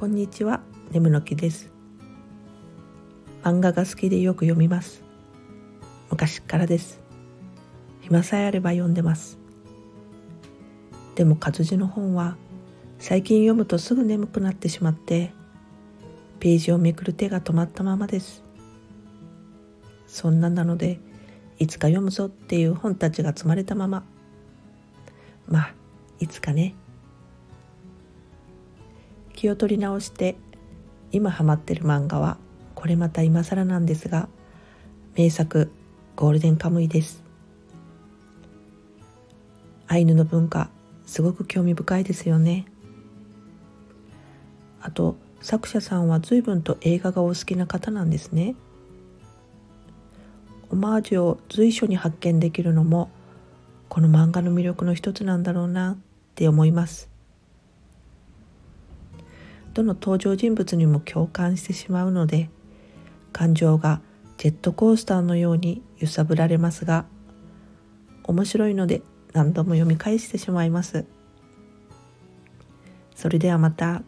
こんにちは、ネムの木です。漫画が好きでよく読みます。昔からです。暇さえあれば読んでます。でも活字の本は最近読むとすぐ眠くなってしまってページをめくる手が止まったままです。そんななのでいつか読むぞっていう本たちが積まれたまま。まあいつかね。気を取り直して今ハマってる漫画はこれまた今更なんですが名作ゴールデンカムイです。アイヌの文化すごく興味深いですよね。あと作者さんは随分と映画がお好きな方なんですね。オマージュを随所に発見できるのもこの漫画の魅力の一つなんだろうなって思います。どの登場人物にも共感してしまうので感情がジェットコースターのように揺さぶられますが面白いので何度も読み返してしまいます。それではまた。